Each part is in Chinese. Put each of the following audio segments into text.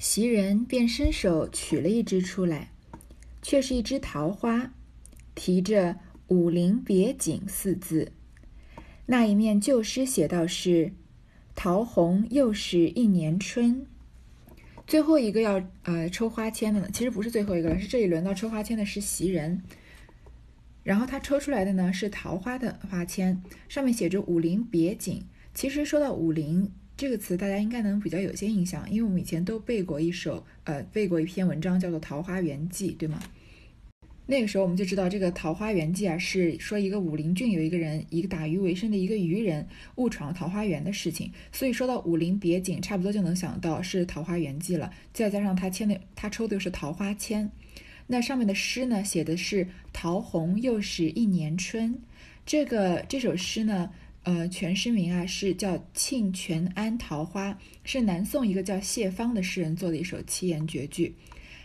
袭人便伸手取了一支出来，却是一枝桃花，提着“武陵别景”四字。那一面旧诗写道是“桃红又是一年春”。最后一个要呃抽花签的呢，其实不是最后一个了，是这里轮到抽花签的是袭人。然后他抽出来的呢是桃花的花签，上面写着“武陵别景”。其实说到武陵。这个词大家应该能比较有些印象，因为我们以前都背过一首，呃，背过一篇文章叫做《桃花源记》，对吗？那个时候我们就知道这个《桃花源记》啊，是说一个武陵郡有一个人，一个打鱼为生的一个渔人误闯桃花源的事情。所以说到武陵别景，差不多就能想到是《桃花源记》了。再加上他签的，他抽的又是桃花签，那上面的诗呢，写的是“桃红又是一年春”。这个这首诗呢。呃，全诗名啊是叫《庆全安桃花》，是南宋一个叫谢芳的诗人做的一首七言绝句。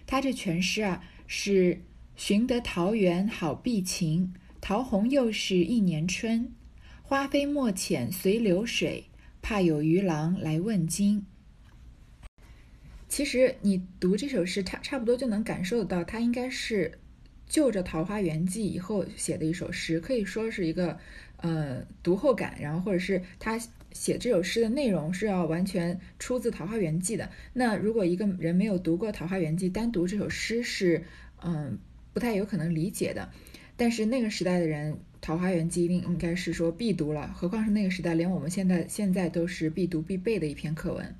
他这全诗啊是“寻得桃源好避晴，桃红又是一年春。花飞莫遣随流水，怕有渔郎来问津。”其实你读这首诗，差差不多就能感受到，他应该是就着《桃花源记》以后写的一首诗，可以说是一个。呃，读后感，然后或者是他写这首诗的内容是要完全出自《桃花源记》的。那如果一个人没有读过《桃花源记》，单读这首诗是，嗯，不太有可能理解的。但是那个时代的人，《桃花源记》一定应该是说必读了，何况是那个时代，连我们现在现在都是必读必背的一篇课文。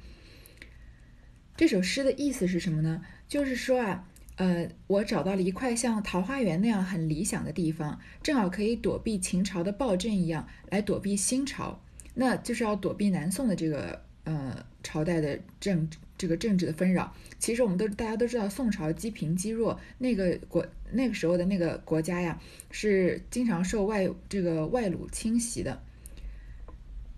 这首诗的意思是什么呢？就是说啊。呃，我找到了一块像桃花源那样很理想的地方，正好可以躲避秦朝的暴政一样，来躲避新朝，那就是要躲避南宋的这个呃朝代的政这个政治的纷扰。其实我们都大家都知道，宋朝积贫积弱，那个国那个时候的那个国家呀，是经常受外这个外虏侵袭的。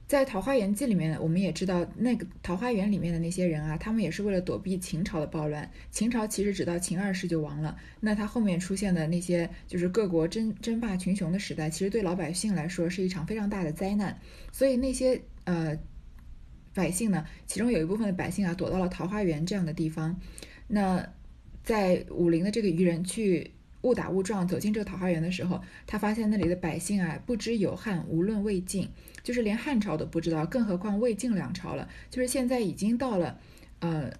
在《桃花源记》里面，我们也知道那个桃花源里面的那些人啊，他们也是为了躲避秦朝的暴乱。秦朝其实只到秦二世就亡了，那他后面出现的那些就是各国争争霸群雄的时代，其实对老百姓来说是一场非常大的灾难。所以那些呃百姓呢，其中有一部分的百姓啊，躲到了桃花源这样的地方。那在武陵的这个渔人去。误打误撞走进这个桃花源的时候，他发现那里的百姓啊，不知有汉，无论魏晋，就是连汉朝都不知道，更何况魏晋两朝了。就是现在已经到了，呃，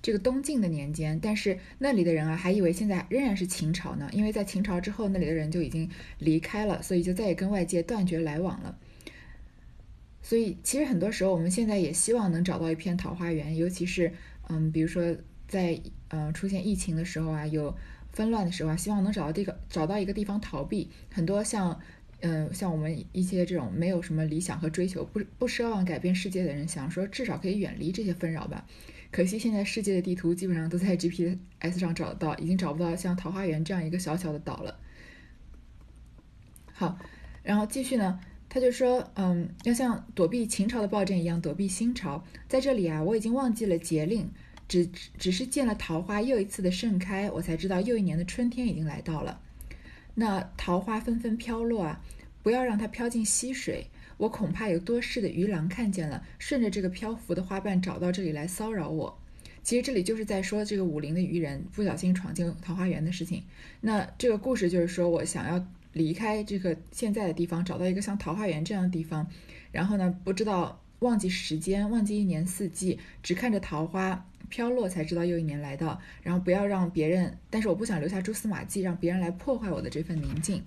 这个东晋的年间，但是那里的人啊，还以为现在仍然是秦朝呢，因为在秦朝之后，那里的人就已经离开了，所以就再也跟外界断绝来往了。所以，其实很多时候，我们现在也希望能找到一片桃花源，尤其是，嗯，比如说。在呃出现疫情的时候啊，有纷乱的时候啊，希望能找到这个找到一个地方逃避。很多像嗯像我们一些这种没有什么理想和追求，不不奢望改变世界的人，想说至少可以远离这些纷扰吧。可惜现在世界的地图基本上都在 GPS 上找到，已经找不到像桃花源这样一个小小的岛了。好，然后继续呢，他就说嗯要像躲避秦朝的暴政一样躲避新朝。在这里啊，我已经忘记了节令。只只是见了桃花又一次的盛开，我才知道又一年的春天已经来到了。那桃花纷纷飘落啊，不要让它飘进溪水，我恐怕有多事的鱼郎看见了，顺着这个漂浮的花瓣找到这里来骚扰我。其实这里就是在说这个武陵的渔人不小心闯进桃花源的事情。那这个故事就是说我想要离开这个现在的地方，找到一个像桃花源这样的地方，然后呢，不知道忘记时间，忘记一年四季，只看着桃花。飘落才知道又一年来到，然后不要让别人，但是我不想留下蛛丝马迹，让别人来破坏我的这份宁静。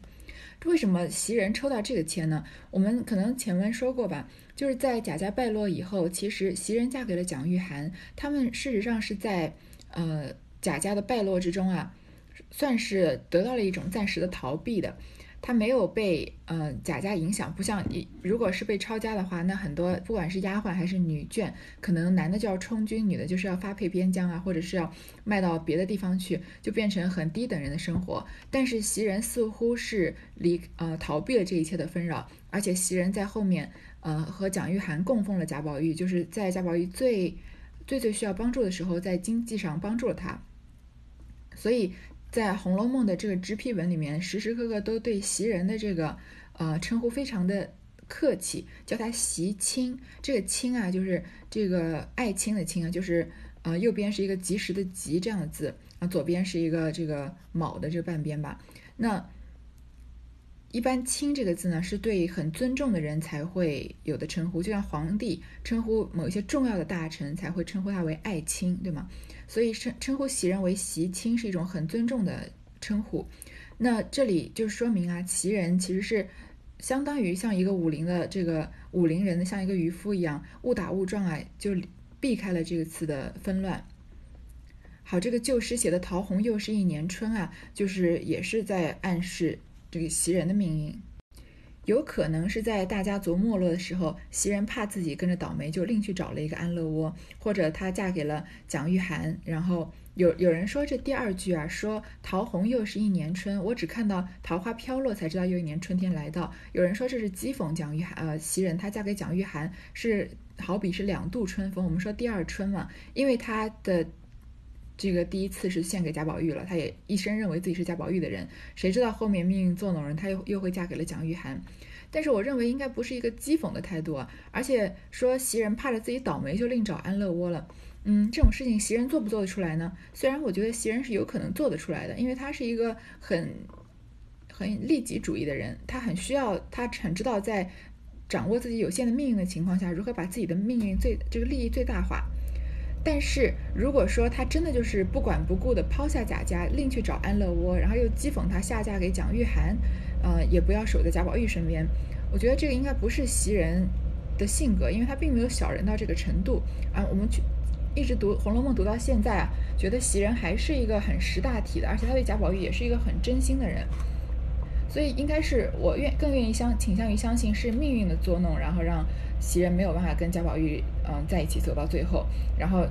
为什么袭人抽到这个签呢？我们可能前文说过吧，就是在贾家败落以后，其实袭人嫁给了蒋玉菡，他们事实上是在呃贾家的败落之中啊，算是得到了一种暂时的逃避的。他没有被呃贾家影响，不像你如果是被抄家的话，那很多不管是丫鬟还是女眷，可能男的就要充军，女的就是要发配边疆啊，或者是要卖到别的地方去，就变成很低等人的生活。但是袭人似乎是离呃逃避了这一切的纷扰，而且袭人在后面呃和蒋玉菡供奉了贾宝玉，就是在贾宝玉最最最需要帮助的时候，在经济上帮助了他，所以。在《红楼梦》的这个直批文里面，时时刻刻都对袭人的这个呃称呼非常的客气，叫他袭亲。这个亲啊，就是这个爱卿的卿啊，就是呃右边是一个及时的及这样的字啊，左边是一个这个卯的这半边吧。那一般“亲”这个字呢，是对很尊重的人才会有的称呼，就像皇帝称呼某一些重要的大臣才会称呼他为爱卿，对吗？所以称称呼袭人为袭亲是一种很尊重的称呼。那这里就说明啊，袭人其实是相当于像一个武林的这个武林人的，像一个渔夫一样，误打误撞啊，就避开了这个词的纷乱。好，这个旧诗写的“桃红又是一年春”啊，就是也是在暗示。这个袭人的命运，有可能是在大家族没落的时候，袭人怕自己跟着倒霉，就另去找了一个安乐窝，或者她嫁给了蒋玉菡。然后有有人说这第二句啊，说桃红又是一年春，我只看到桃花飘落，才知道又一年春天来到。有人说这是讥讽蒋玉菡，呃，袭人她嫁给蒋玉菡是好比是两度春风。我们说第二春嘛，因为她的。这个第一次是献给贾宝玉了，他也一生认为自己是贾宝玉的人，谁知道后面命运作弄人，他又又会嫁给了蒋玉菡。但是我认为应该不是一个讥讽的态度啊，而且说袭人怕着自己倒霉就另找安乐窝了，嗯，这种事情袭人做不做得出来呢？虽然我觉得袭人是有可能做得出来的，因为他是一个很很利己主义的人，他很需要，他很知道在掌握自己有限的命运的情况下，如何把自己的命运最这个利益最大化。但是如果说他真的就是不管不顾的抛下贾家，另去找安乐窝，然后又讥讽他下嫁给蒋玉菡，呃，也不要守在贾宝玉身边，我觉得这个应该不是袭人的性格，因为他并没有小人到这个程度啊。我们去一直读《红楼梦》读到现在啊，觉得袭人还是一个很识大体的，而且他对贾宝玉也是一个很真心的人，所以应该是我愿更愿意相倾向于相信是命运的作弄，然后让。袭人没有办法跟贾宝玉嗯在一起走到最后，然后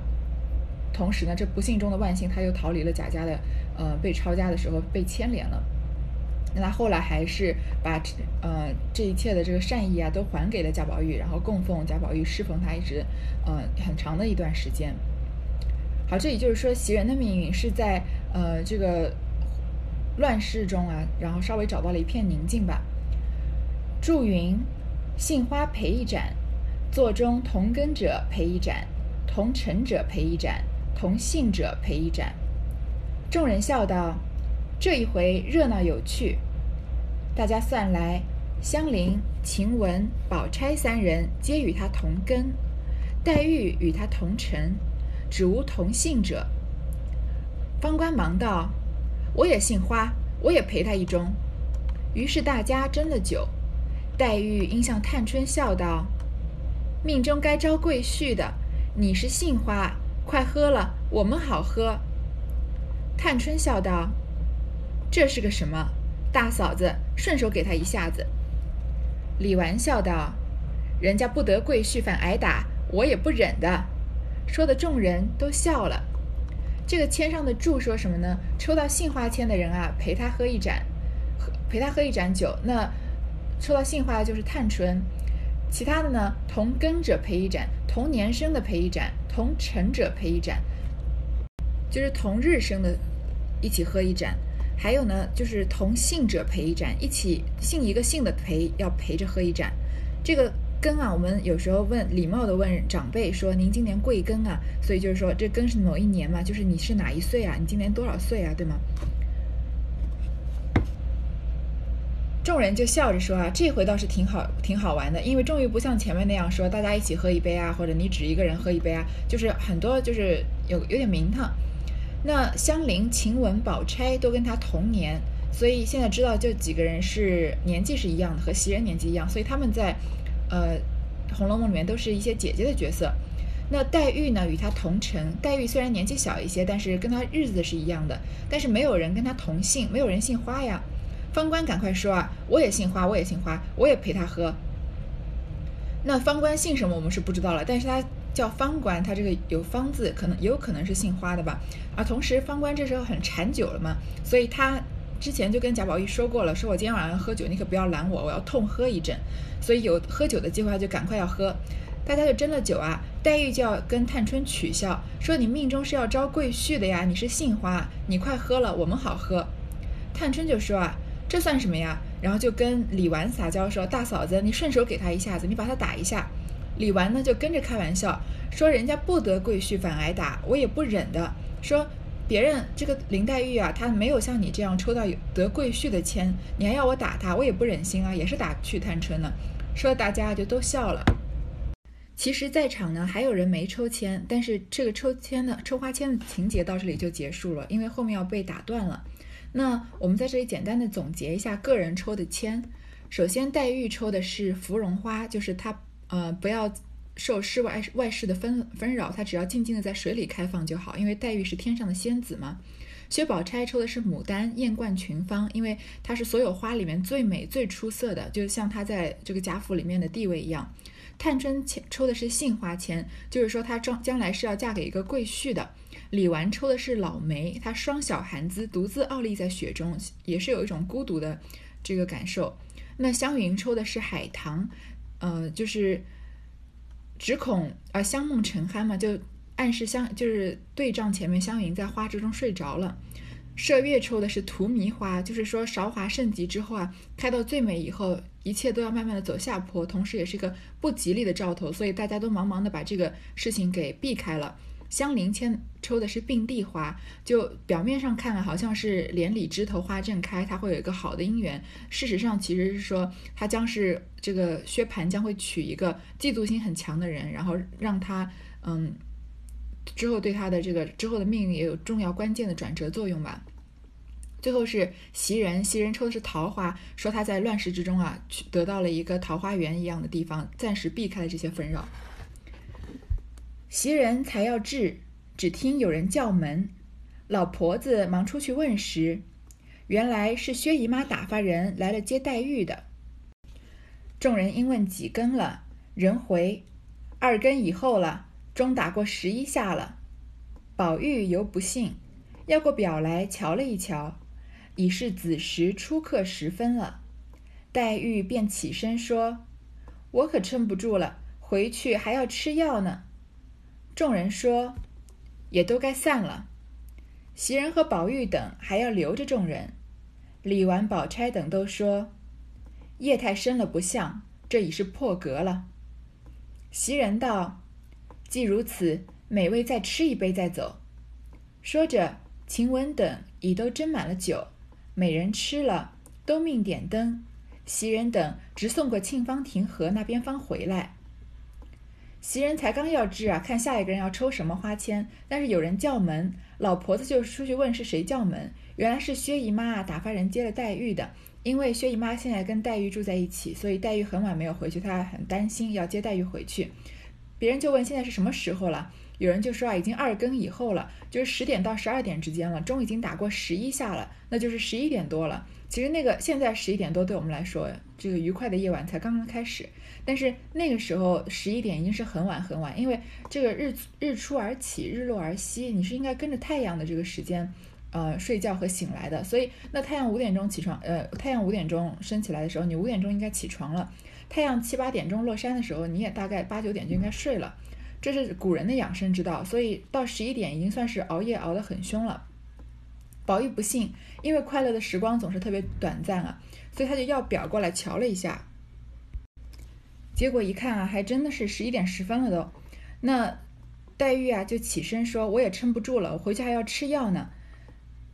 同时呢，这不幸中的万幸，他又逃离了贾家的呃被抄家的时候被牵连了。那他后来还是把呃这一切的这个善意啊都还给了贾宝玉，然后供奉贾宝玉侍奉他一直呃很长的一段时间。好，这也就是说袭人的命运是在呃这个乱世中啊，然后稍微找到了一片宁静吧。祝云，杏花陪一盏。座中同根者陪一盏，同尘者陪一盏，同姓者陪一盏。众人笑道：“这一回热闹有趣。”大家算来，香菱、晴雯、宝钗三人皆与他同根，黛玉与他同尘，只无同姓者。方官忙道：“我也姓花，我也陪他一盅。”于是大家斟了酒。黛玉应向探春笑道。命中该招贵婿的，你是杏花，快喝了，我们好喝。探春笑道：“这是个什么？大嫂子顺手给他一下子。”李纨笑道：“人家不得贵婿反挨打，我也不忍的。”说的众人都笑了。这个签上的注说什么呢？抽到杏花签的人啊，陪他喝一盏，陪他喝一盏酒。那抽到杏花的就是探春。其他的呢，同根者陪一盏，同年生的陪一盏，同辰者陪一盏，就是同日生的，一起喝一盏。还有呢，就是同姓者陪一盏，一起姓一个姓的陪要陪着喝一盏。这个庚啊，我们有时候问礼貌的问长辈说：“您今年贵庚啊？”所以就是说这庚是某一年嘛，就是你是哪一岁啊？你今年多少岁啊？对吗？众人就笑着说啊，这回倒是挺好，挺好玩的，因为终于不像前面那样说大家一起喝一杯啊，或者你只一个人喝一杯啊，就是很多就是有有点名堂。那香菱、晴雯、宝钗都跟他同年，所以现在知道就几个人是年纪是一样的，和袭人年纪一样，所以他们在呃《红楼梦》里面都是一些姐姐的角色。那黛玉呢，与她同城，黛玉虽然年纪小一些，但是跟她日子是一样的，但是没有人跟她同姓，没有人姓花呀。方官赶快说啊！我也姓花，我也姓花，我也陪他喝。那方官姓什么，我们是不知道了。但是他叫方官，他这个有方字，可能也有可能是姓花的吧。而同时，方官这时候很馋酒了嘛，所以他之前就跟贾宝玉说过了，说我今天晚上喝酒，你可不要拦我，我要痛喝一阵。所以有喝酒的机会，他就赶快要喝。大家就斟了酒啊，黛玉就要跟探春取笑，说你命中是要招贵婿的呀，你是杏花，你快喝了，我们好喝。探春就说啊。这算什么呀？然后就跟李纨撒娇说：“大嫂子，你顺手给他一下子，你把他打一下。”李纨呢就跟着开玩笑说：“人家不得贵婿反挨打，我也不忍的。”说别人这个林黛玉啊，她没有像你这样抽到得贵婿的签，你还要我打她，我也不忍心啊，也是打去探春呢。说大家就都笑了。其实，在场呢还有人没抽签，但是这个抽签的抽花签的情节到这里就结束了，因为后面要被打断了。那我们在这里简单的总结一下个人抽的签。首先，黛玉抽的是芙蓉花，就是她呃不要受世外外事的纷纷扰，她只要静静的在水里开放就好，因为黛玉是天上的仙子嘛。薛宝钗抽的是牡丹，艳冠群芳，因为她是所有花里面最美最出色的，就像她在这个贾府里面的地位一样。探春签抽的是杏花签，就是说她将将来是要嫁给一个贵婿的。李纨抽的是老梅，她双小寒姿，独自傲立在雪中，也是有一种孤独的这个感受。那湘云抽的是海棠，呃，就是只恐啊香梦沉酣嘛，就暗示香就是对仗前面湘云在花之中睡着了。麝月抽的是荼蘼花，就是说韶华盛极之后啊，开到最美以后，一切都要慢慢的走下坡，同时也是一个不吉利的兆头，所以大家都忙忙的把这个事情给避开了。香菱签抽的是并蒂花，就表面上看了好像是连理枝头花正开，它会有一个好的姻缘。事实上其实是说，他将是这个薛蟠将会娶一个嫉妒心很强的人，然后让他嗯之后对他的这个之后的命运也有重要关键的转折作用吧。最后是袭人，袭人抽的是桃花，说他在乱世之中啊，去得到了一个桃花源一样的地方，暂时避开了这些纷扰。袭人才要至，只听有人叫门，老婆子忙出去问时，原来是薛姨妈打发人来了接黛玉的。众人因问几更了，人回二更以后了，钟打过十一下了。宝玉犹不信，要过表来瞧了一瞧。已是子时初刻时分了，黛玉便起身说：“我可撑不住了，回去还要吃药呢。”众人说：“也都该散了。”袭人和宝玉等还要留着众人。李纨、宝钗等都说：“夜太深了，不像，这已是破格了。”袭人道：“既如此，每位再吃一杯再走。”说着，晴雯等已都斟满了酒。每人吃了，都命点灯。袭人等直送过沁芳亭河那边方回来。袭人才刚要治啊，看下一个人要抽什么花签，但是有人叫门，老婆子就出去问是谁叫门。原来是薛姨妈啊，打发人接了黛玉的。因为薛姨妈现在跟黛玉住在一起，所以黛玉很晚没有回去，她很担心，要接黛玉回去。别人就问现在是什么时候了。有人就说啊，已经二更以后了，就是十点到十二点之间了，钟已经打过十一下了，那就是十一点多了。其实那个现在十一点多对我们来说，这个愉快的夜晚才刚刚开始，但是那个时候十一点已经是很晚很晚，因为这个日日出而起，日落而息，你是应该跟着太阳的这个时间，呃，睡觉和醒来的。所以那太阳五点钟起床，呃，太阳五点钟升起来的时候，你五点钟应该起床了；太阳七八点钟落山的时候，你也大概八九点就应该睡了。这是古人的养生之道，所以到十一点已经算是熬夜熬得很凶了。宝玉不信，因为快乐的时光总是特别短暂啊，所以他就要表过来瞧了一下。结果一看啊，还真的是十一点十分了都。那黛玉啊就起身说：“我也撑不住了，我回去还要吃药呢。”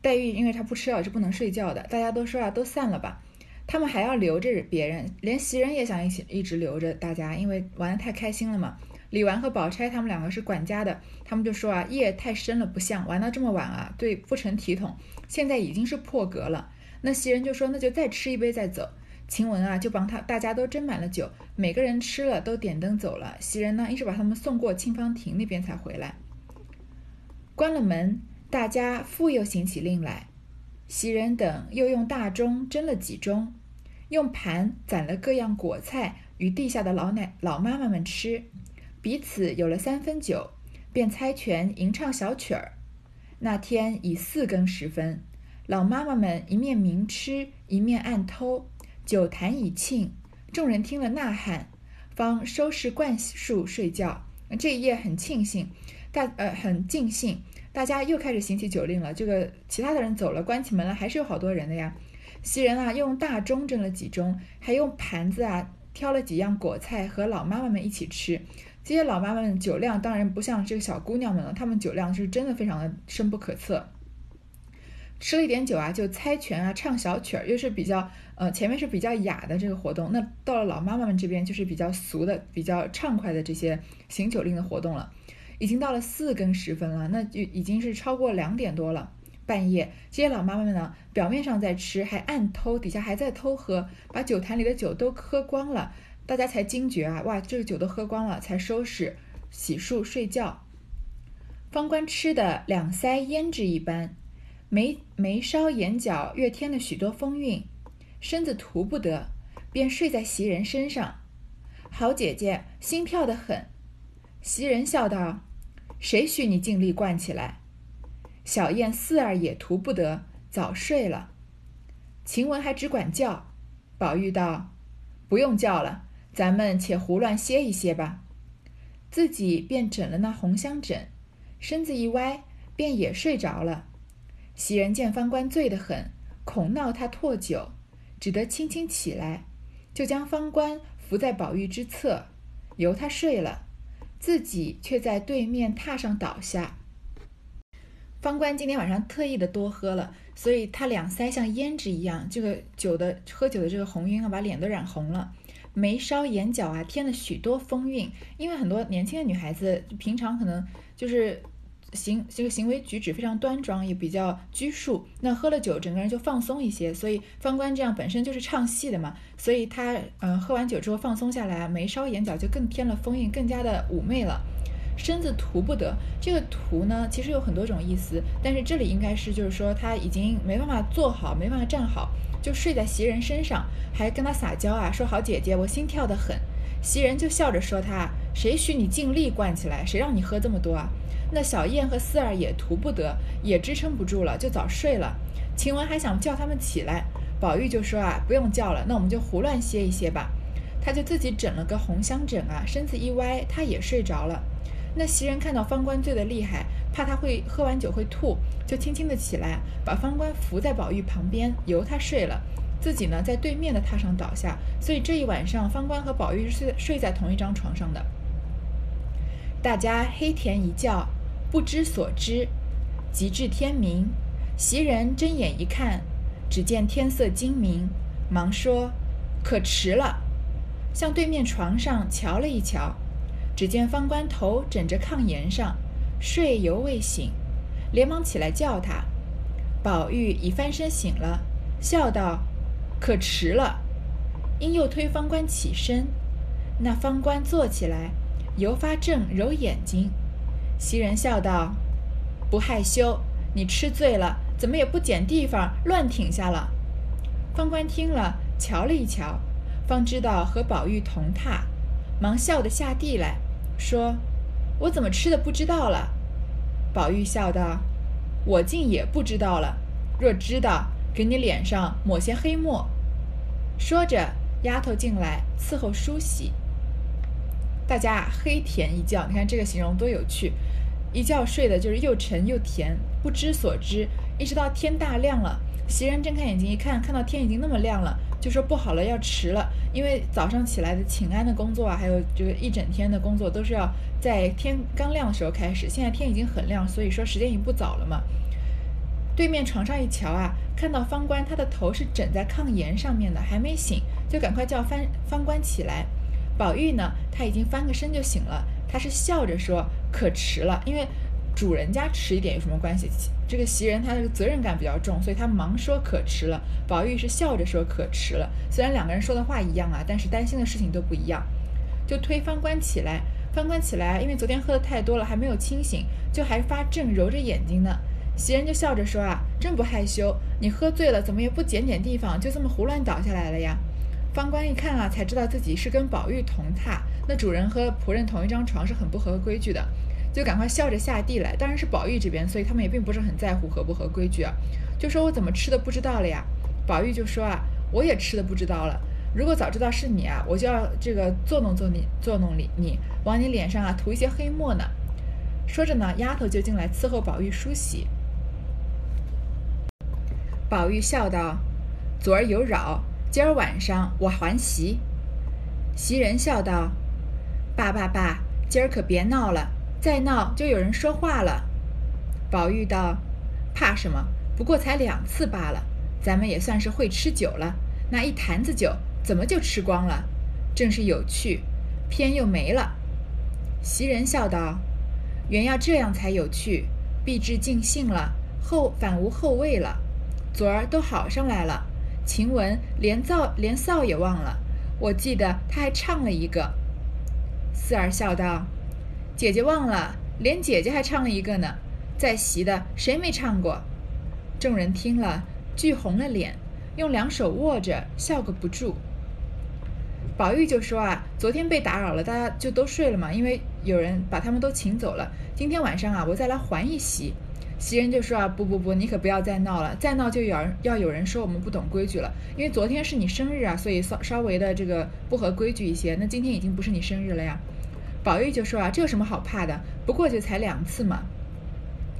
黛玉因为她不吃药是不能睡觉的。大家都说啊，都散了吧。他们还要留着别人，连袭人也想一起一直留着大家，因为玩的太开心了嘛。李纨和宝钗他们两个是管家的，他们就说啊，夜太深了，不像玩到这么晚啊，对，不成体统。现在已经是破格了。那袭人就说，那就再吃一杯再走。晴雯啊，就帮他，大家都斟满了酒，每个人吃了都点灯走了。袭人呢，一直把他们送过沁芳亭那边才回来。关了门，大家复又行起令来。袭人等又用大钟斟了几盅，用盘攒了各样果菜与地下的老奶老妈妈们吃。彼此有了三分酒，便猜拳吟唱小曲儿。那天已四更时分，老妈妈们一面明吃，一面暗偷。酒坛已罄，众人听了呐喊，方收拾灌树睡觉。这一夜很庆幸，大呃很尽兴，大家又开始行起酒令了。这个其他的人走了，关起门来还是有好多人的呀。袭人啊，用大盅斟了几盅，还用盘子啊挑了几样果菜和老妈妈们一起吃。这些老妈妈们酒量当然不像这个小姑娘们了，她们酒量是真的非常的深不可测。吃了一点酒啊，就猜拳啊，唱小曲儿，又是比较呃前面是比较雅的这个活动，那到了老妈妈们这边就是比较俗的、比较畅快的这些行酒令的活动了。已经到了四更时分了，那就已经是超过两点多了。半夜，这些老妈妈们呢，表面上在吃，还暗偷，底下还在偷喝，把酒坛里的酒都喝光了。大家才惊觉啊，哇，这个酒都喝光了，才收拾洗漱睡觉。方官吃的两腮胭脂一般，眉眉梢眼角越添了许多风韵，身子涂不得，便睡在袭人身上。好姐姐心跳得很，袭人笑道：“谁许你尽力惯起来？”小燕、四儿也图不得，早睡了。晴雯还只管叫，宝玉道：“不用叫了，咱们且胡乱歇一歇吧。”自己便枕了那红香枕，身子一歪，便也睡着了。袭人见方官醉得很，恐闹他唾酒，只得轻轻起来，就将方官扶在宝玉之侧，由他睡了，自己却在对面榻上倒下。方官今天晚上特意的多喝了，所以他两腮像胭脂一样，这个酒的喝酒的这个红晕啊，把脸都染红了，眉梢眼角啊添了许多风韵。因为很多年轻的女孩子平常可能就是行这个行为举止非常端庄，也比较拘束，那喝了酒整个人就放松一些。所以方官这样本身就是唱戏的嘛，所以他嗯喝完酒之后放松下来，眉梢眼角就更添了风韵，更加的妩媚了。身子涂不得，这个涂呢，其实有很多种意思，但是这里应该是就是说他已经没办法坐好，没办法站好，就睡在袭人身上，还跟他撒娇啊，说好姐姐，我心跳得很。袭人就笑着说他，谁许你尽力灌起来，谁让你喝这么多啊？那小燕和四儿也图不得，也支撑不住了，就早睡了。晴雯还想叫他们起来，宝玉就说啊，不用叫了，那我们就胡乱歇一歇吧。他就自己枕了个红香枕啊，身子一歪，他也睡着了。那袭人看到方官醉得厉害，怕他会喝完酒会吐，就轻轻的起来，把方官扶在宝玉旁边，由他睡了，自己呢在对面的榻上倒下。所以这一晚上，方官和宝玉睡睡在同一张床上的。大家黑甜一觉，不知所知，及至天明，袭人睁眼一看，只见天色精明，忙说：“可迟了。”向对面床上瞧了一瞧。只见方官头枕着炕沿上，睡犹未醒，连忙起来叫他。宝玉已翻身醒了，笑道：“可迟了。”因又推方官起身。那方官坐起来，犹发正揉眼睛。袭人笑道：“不害羞，你吃醉了，怎么也不捡地方乱挺下了？”方官听了，瞧了一瞧，方知道和宝玉同榻，忙笑得下地来。说：“我怎么吃的不知道了？”宝玉笑道：“我竟也不知道了。若知道，给你脸上抹些黑墨。”说着，丫头进来伺候梳洗。大家黑甜一觉，你看这个形容多有趣！一觉睡的就是又沉又甜，不知所知，一直到天大亮了。袭人睁开眼睛一看，看到天已经那么亮了。就说不好了，要迟了，因为早上起来的请安的工作啊，还有就是一整天的工作，都是要在天刚亮的时候开始。现在天已经很亮，所以说时间已经不早了嘛。对面床上一瞧啊，看到方官他的头是枕在炕沿上面的，还没醒，就赶快叫方方官起来。宝玉呢，他已经翻个身就醒了，他是笑着说可迟了，因为。主人家迟一点有什么关系？这个袭人她这个责任感比较重，所以她忙说可迟了。宝玉是笑着说可迟了。虽然两个人说的话一样啊，但是担心的事情都不一样。就推方官起来，方官起来，因为昨天喝的太多了，还没有清醒，就还发正揉着眼睛呢。袭人就笑着说啊，真不害羞，你喝醉了怎么也不捡点地方，就这么胡乱倒下来了呀？方官一看啊，才知道自己是跟宝玉同榻，那主人和仆人同一张床是很不合规矩的。就赶快笑着下地来，当然是宝玉这边，所以他们也并不是很在乎合不合规矩啊。就说我怎么吃的不知道了呀？宝玉就说啊，我也吃的不知道了。如果早知道是你啊，我就要这个作弄作你，作弄你，你往你脸上啊涂一些黑墨呢。说着呢，丫头就进来伺候宝玉梳洗。宝玉笑道：“昨儿有扰，今儿晚上我还席。”袭人笑道：“爸爸爸，今儿可别闹了，再闹就有人说话了。”宝玉道：“怕什么？不过才两次罢了，咱们也算是会吃酒了。那一坛子酒怎么就吃光了？正是有趣，偏又没了。”袭人笑道：“原要这样才有趣，必至尽兴了，后反无后味了。昨儿都好上来了，晴雯连灶连臊也忘了，我记得她还唱了一个。”四儿笑道：“姐姐忘了，连姐姐还唱了一个呢。”在席的谁没唱过？众人听了，俱红了脸，用两手握着，笑个不住。宝玉就说啊，昨天被打扰了，大家就都睡了嘛，因为有人把他们都请走了。今天晚上啊，我再来还一席。袭人就说啊，不不不，你可不要再闹了，再闹就有人要有人说我们不懂规矩了。因为昨天是你生日啊，所以稍稍微的这个不合规矩一些。那今天已经不是你生日了呀。宝玉就说啊，这有什么好怕的？不过就才两次嘛。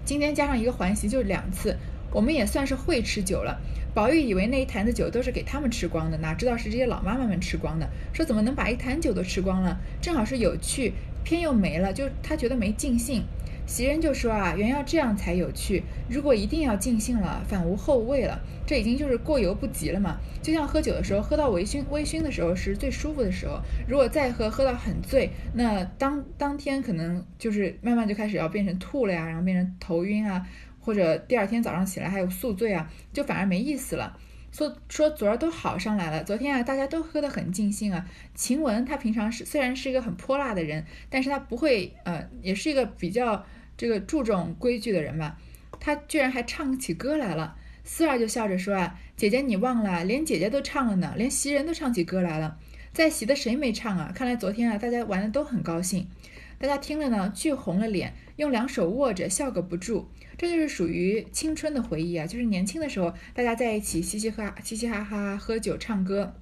今天加上一个环席，就两次，我们也算是会吃酒了。宝玉以为那一坛子酒都是给他们吃光的，哪知道是这些老妈妈们吃光的。说怎么能把一坛酒都吃光了？正好是有趣，偏又没了，就他觉得没尽兴。袭人就说啊，原要这样才有趣，如果一定要尽兴了，反无后味了。这已经就是过犹不及了嘛。就像喝酒的时候，喝到微醺微醺的时候是最舒服的时候，如果再喝，喝到很醉，那当当天可能就是慢慢就开始要变成吐了呀，然后变成头晕啊，或者第二天早上起来还有宿醉啊，就反而没意思了。说说昨儿都好上来了，昨天啊大家都喝得很尽兴啊。晴雯她平常是虽然是一个很泼辣的人，但是她不会呃，也是一个比较这个注重规矩的人吧。他居然还唱起歌来了。四儿就笑着说啊，姐姐你忘了，连姐姐都唱了呢，连袭人都唱起歌来了。在席的谁没唱啊？看来昨天啊大家玩的都很高兴。大家听了呢，俱红了脸，用两手握着，笑个不住。这就是属于青春的回忆啊，就是年轻的时候，大家在一起嘻嘻哈嘻嘻哈哈喝酒唱歌，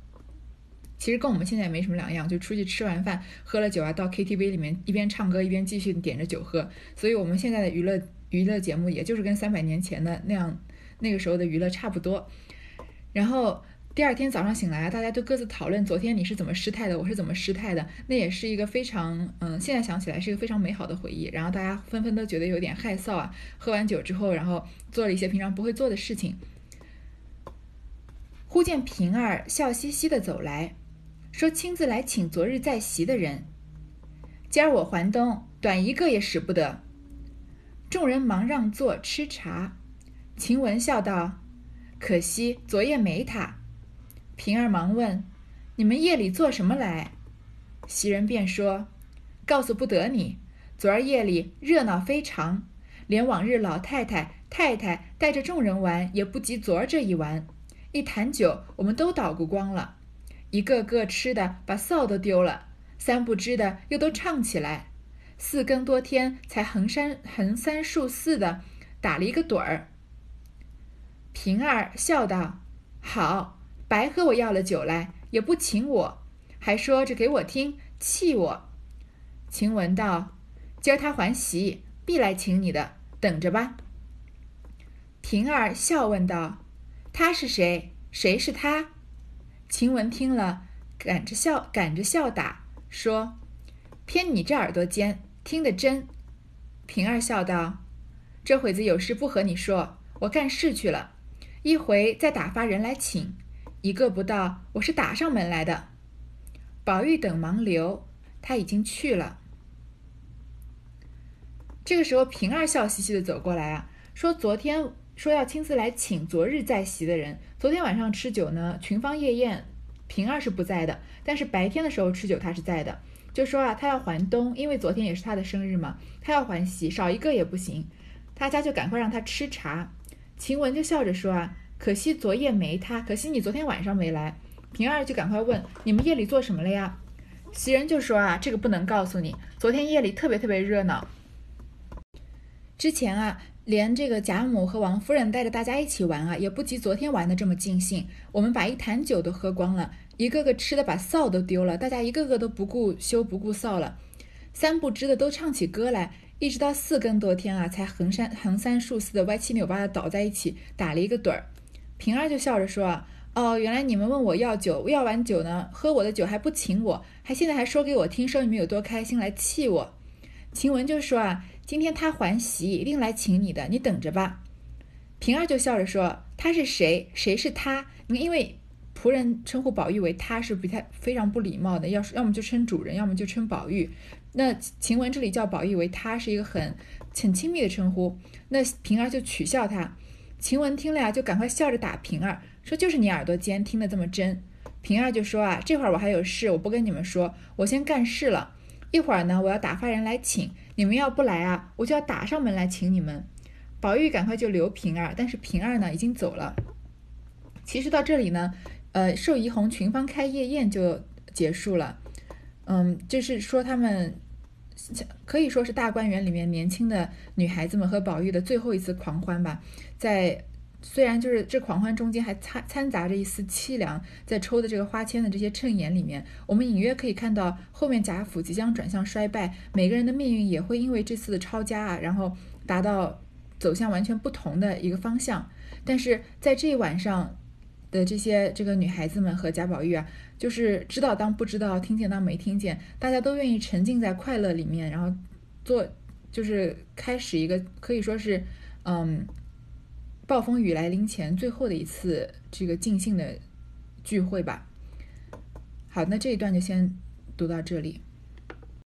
其实跟我们现在没什么两样，就出去吃完饭喝了酒啊，到 KTV 里面一边唱歌一边继续点着酒喝。所以，我们现在的娱乐娱乐节目，也就是跟三百年前的那样那个时候的娱乐差不多。然后。第二天早上醒来，大家都各自讨论昨天你是怎么失态的，我是怎么失态的。那也是一个非常，嗯，现在想起来是一个非常美好的回忆。然后大家纷纷都觉得有点害臊啊。喝完酒之后，然后做了一些平常不会做的事情。忽见平儿笑嘻嘻的走来，说亲自来请昨日在席的人。今儿我还东，短一个也使不得。众人忙让座吃茶。晴雯笑道：“可惜昨夜没他。”平儿忙问：“你们夜里做什么来？”袭人便说：“告诉不得你。昨儿夜里热闹非常，连往日老太太、太太带着众人玩，也不及昨儿这一玩。一坛酒，我们都捣鼓光了，一个个吃的把臊都丢了，三不知的又都唱起来。四更多天才横山横三竖四的打了一个盹儿。”平儿笑道：“好。”白和我要了酒来，也不请我，还说着给我听，气我。晴雯道：“今儿他还席，必来请你的，等着吧。”平儿笑问道：“他是谁？谁是他？”晴雯听了，赶着笑，赶着笑打，说：“偏你这耳朵尖，听得真。”平儿笑道：“这会子有事不和你说，我干事去了，一回再打发人来请。”一个不到，我是打上门来的。宝玉等忙留，他已经去了。这个时候，平儿笑嘻嘻的走过来啊，说：“昨天说要亲自来请昨日在席的人。昨天晚上吃酒呢，群芳夜宴，平儿是不在的。但是白天的时候吃酒，他是在的。就说啊，他要还东，因为昨天也是他的生日嘛，他要还席，少一个也不行。他家就赶快让他吃茶。晴雯就笑着说啊。”可惜昨夜没他，可惜你昨天晚上没来。平儿就赶快问：“你们夜里做什么了呀？”袭人就说：“啊，这个不能告诉你。昨天夜里特别特别热闹。之前啊，连这个贾母和王夫人带着大家一起玩啊，也不及昨天玩的这么尽兴。我们把一坛酒都喝光了，一个个吃的把臊都丢了，大家一个个都不顾羞不顾臊了。三不知的都唱起歌来，一直到四更多天啊，才横三横三竖四的歪七扭八的倒在一起，打了一个盹儿。”平儿就笑着说：“哦，原来你们问我要酒，要完酒呢，喝我的酒还不请我，还现在还说给我听，说你们有多开心来气我。晴雯就说啊，今天他还席，一定来请你的，你等着吧。平儿就笑着说，他是谁？谁是他？因为仆人称呼宝玉为他是不太非常不礼貌的，要是要么就称主人，要么就称宝玉。那晴雯这里叫宝玉为他是一个很很亲密的称呼，那平儿就取笑他。晴雯听了呀，就赶快笑着打平儿，说就是你耳朵尖，听得这么真。平儿就说啊，这会儿我还有事，我不跟你们说，我先干事了。一会儿呢，我要打发人来请你们，要不来啊，我就要打上门来请你们。宝玉赶快就留平儿，但是平儿呢已经走了。其实到这里呢，呃，寿怡红群芳开夜宴就结束了。嗯，就是说他们可以说是大观园里面年轻的女孩子们和宝玉的最后一次狂欢吧。在虽然就是这狂欢中间还掺掺杂着一丝凄凉，在抽的这个花签的这些衬眼里面，我们隐约可以看到后面贾府即将转向衰败，每个人的命运也会因为这次的抄家啊，然后达到走向完全不同的一个方向。但是在这一晚上的这些这个女孩子们和贾宝玉啊，就是知道当不知道，听见当没听见，大家都愿意沉浸在快乐里面，然后做就是开始一个可以说是嗯。暴风雨来临前最后的一次这个尽兴的聚会吧。好，那这一段就先读到这里。